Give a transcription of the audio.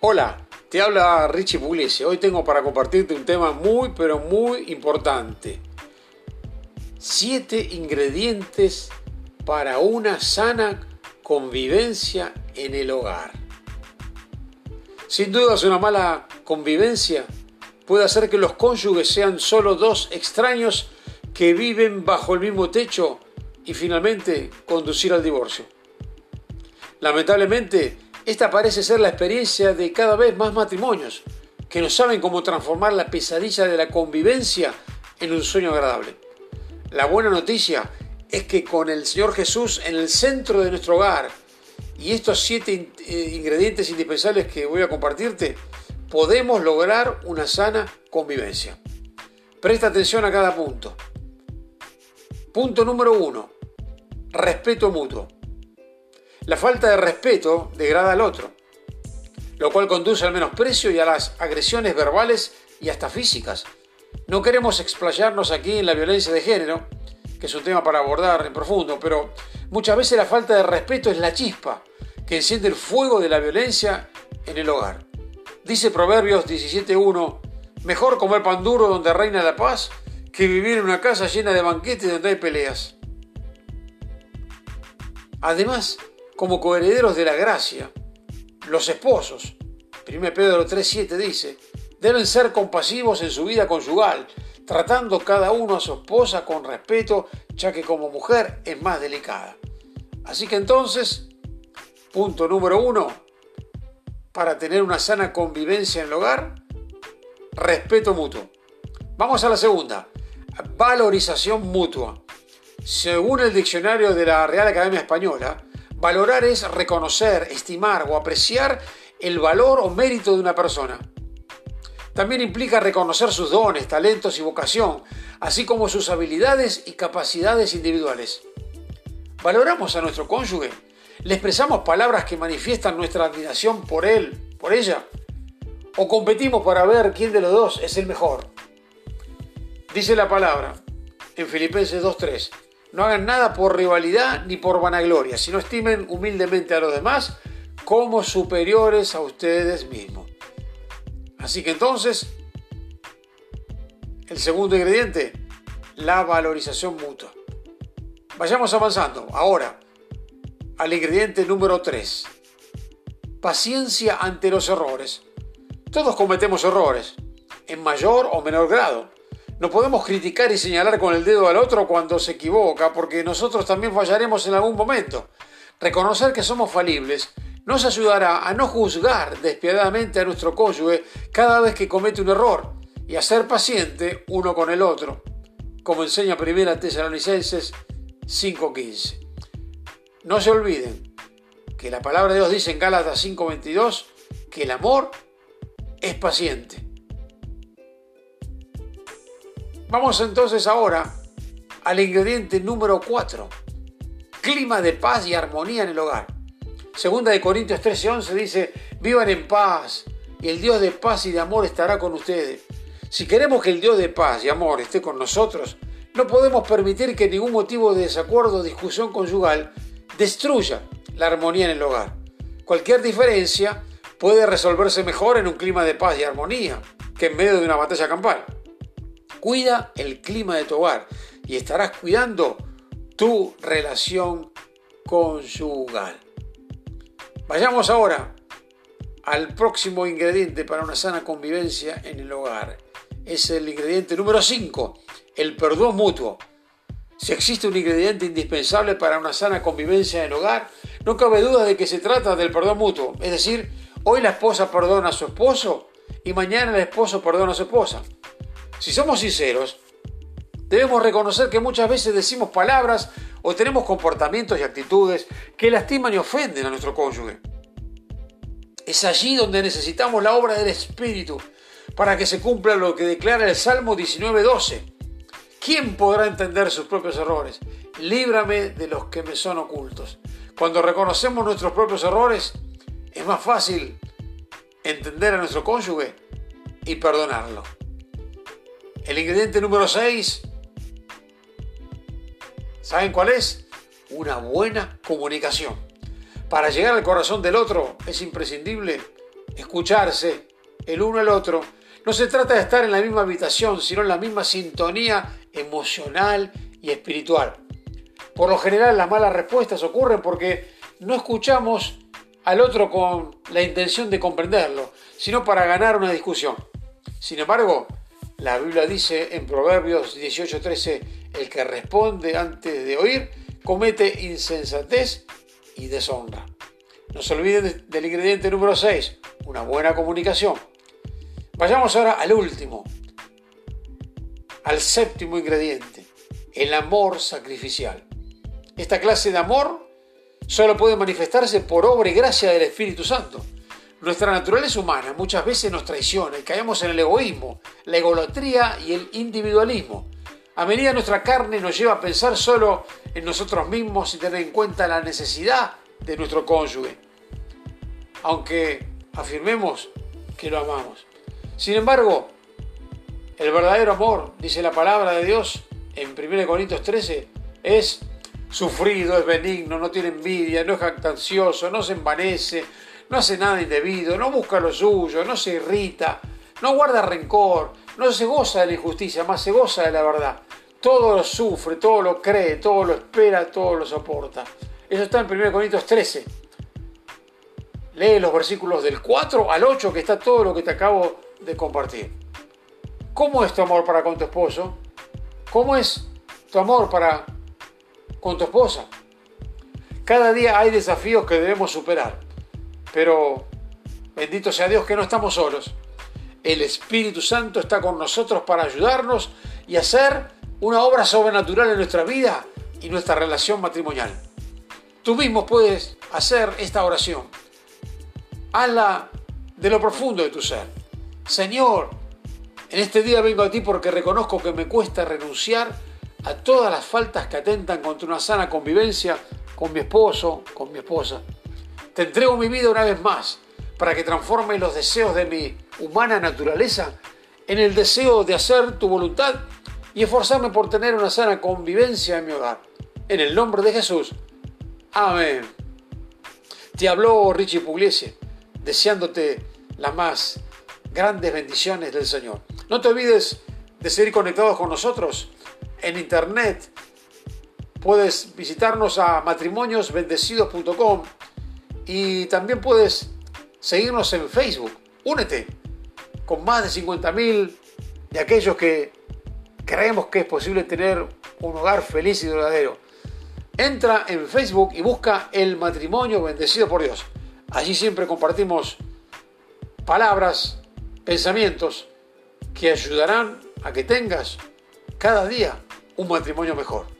Hola, te habla Richie Pugliese. Hoy tengo para compartirte un tema muy pero muy importante. Siete ingredientes para una sana convivencia en el hogar. Sin duda una mala convivencia puede hacer que los cónyuges sean solo dos extraños que viven bajo el mismo techo y finalmente conducir al divorcio. Lamentablemente, esta parece ser la experiencia de cada vez más matrimonios que no saben cómo transformar la pesadilla de la convivencia en un sueño agradable. La buena noticia es que con el Señor Jesús en el centro de nuestro hogar y estos siete eh, ingredientes indispensables que voy a compartirte, podemos lograr una sana convivencia. Presta atención a cada punto. Punto número uno, respeto mutuo. La falta de respeto degrada al otro, lo cual conduce al menosprecio y a las agresiones verbales y hasta físicas. No queremos explayarnos aquí en la violencia de género, que es un tema para abordar en profundo, pero muchas veces la falta de respeto es la chispa que enciende el fuego de la violencia en el hogar. Dice Proverbios 17.1, mejor comer pan duro donde reina la paz que vivir en una casa llena de banquetes donde hay peleas. Además, como coherederos de la gracia, los esposos, 1 Pedro 3.7 dice, deben ser compasivos en su vida conyugal, tratando cada uno a su esposa con respeto, ya que como mujer es más delicada. Así que entonces, punto número uno, para tener una sana convivencia en el hogar, respeto mutuo. Vamos a la segunda, valorización mutua. Según el diccionario de la Real Academia Española, Valorar es reconocer, estimar o apreciar el valor o mérito de una persona. También implica reconocer sus dones, talentos y vocación, así como sus habilidades y capacidades individuales. ¿Valoramos a nuestro cónyuge? ¿Le expresamos palabras que manifiestan nuestra admiración por él, por ella? ¿O competimos para ver quién de los dos es el mejor? Dice la palabra en Filipenses 2.3 no hagan nada por rivalidad ni por vanagloria, sino estimen humildemente a los demás como superiores a ustedes mismos. Así que entonces, el segundo ingrediente, la valorización mutua. Vayamos avanzando. Ahora, al ingrediente número 3. Paciencia ante los errores. Todos cometemos errores, en mayor o menor grado. No podemos criticar y señalar con el dedo al otro cuando se equivoca, porque nosotros también fallaremos en algún momento. Reconocer que somos falibles nos ayudará a no juzgar despiadadamente a nuestro cónyuge cada vez que comete un error y a ser paciente uno con el otro, como enseña 1 Tesalonicenses 5:15. No se olviden que la palabra de Dios dice en Gálatas 5:22 que el amor es paciente. Vamos entonces ahora al ingrediente número 4, clima de paz y armonía en el hogar. Segunda de Corintios 13:11 dice, vivan en paz y el Dios de paz y de amor estará con ustedes. Si queremos que el Dios de paz y amor esté con nosotros, no podemos permitir que ningún motivo de desacuerdo o discusión conyugal destruya la armonía en el hogar. Cualquier diferencia puede resolverse mejor en un clima de paz y armonía que en medio de una batalla campal. Cuida el clima de tu hogar y estarás cuidando tu relación conyugal. Vayamos ahora al próximo ingrediente para una sana convivencia en el hogar. Es el ingrediente número 5, el perdón mutuo. Si existe un ingrediente indispensable para una sana convivencia en el hogar, no cabe duda de que se trata del perdón mutuo. Es decir, hoy la esposa perdona a su esposo y mañana el esposo perdona a su esposa. Si somos sinceros, debemos reconocer que muchas veces decimos palabras o tenemos comportamientos y actitudes que lastiman y ofenden a nuestro cónyuge. Es allí donde necesitamos la obra del Espíritu para que se cumpla lo que declara el Salmo 19:12. ¿Quién podrá entender sus propios errores? Líbrame de los que me son ocultos. Cuando reconocemos nuestros propios errores, es más fácil entender a nuestro cónyuge y perdonarlo. El ingrediente número 6, ¿saben cuál es? Una buena comunicación. Para llegar al corazón del otro es imprescindible escucharse el uno al otro. No se trata de estar en la misma habitación, sino en la misma sintonía emocional y espiritual. Por lo general las malas respuestas ocurren porque no escuchamos al otro con la intención de comprenderlo, sino para ganar una discusión. Sin embargo, la Biblia dice en Proverbios 18:13, el que responde antes de oír comete insensatez y deshonra. No se olviden del ingrediente número 6, una buena comunicación. Vayamos ahora al último, al séptimo ingrediente, el amor sacrificial. Esta clase de amor solo puede manifestarse por obra y gracia del Espíritu Santo. Nuestra naturaleza humana muchas veces nos traiciona y caemos en el egoísmo, la egolatría y el individualismo. A medida nuestra carne nos lleva a pensar solo en nosotros mismos y tener en cuenta la necesidad de nuestro cónyuge, aunque afirmemos que lo amamos. Sin embargo, el verdadero amor, dice la palabra de Dios en 1 Corintios 13, es sufrido, es benigno, no tiene envidia, no es jactancioso, no se envanece, no hace nada indebido, no busca lo suyo, no se irrita, no guarda rencor, no se goza de la injusticia, más se goza de la verdad. Todo lo sufre, todo lo cree, todo lo espera, todo lo soporta. Eso está en 1 Corintios 13. Lee los versículos del 4 al 8 que está todo lo que te acabo de compartir. ¿Cómo es tu amor para con tu esposo? ¿Cómo es tu amor para con tu esposa? Cada día hay desafíos que debemos superar. Pero bendito sea Dios que no estamos solos. El Espíritu Santo está con nosotros para ayudarnos y hacer una obra sobrenatural en nuestra vida y nuestra relación matrimonial. Tú mismo puedes hacer esta oración. Hazla de lo profundo de tu ser. Señor, en este día vengo a ti porque reconozco que me cuesta renunciar a todas las faltas que atentan contra una sana convivencia con mi esposo, con mi esposa. Te entrego mi vida una vez más para que transforme los deseos de mi humana naturaleza en el deseo de hacer tu voluntad y esforzarme por tener una sana convivencia en mi hogar. En el nombre de Jesús. Amén. Te habló Richie Pugliese, deseándote las más grandes bendiciones del Señor. No te olvides de seguir conectados con nosotros en internet. Puedes visitarnos a matrimoniosbendecidos.com y también puedes seguirnos en Facebook. Únete con más de 50.000 de aquellos que creemos que es posible tener un hogar feliz y duradero. Entra en Facebook y busca el matrimonio bendecido por Dios. Allí siempre compartimos palabras, pensamientos que ayudarán a que tengas cada día un matrimonio mejor.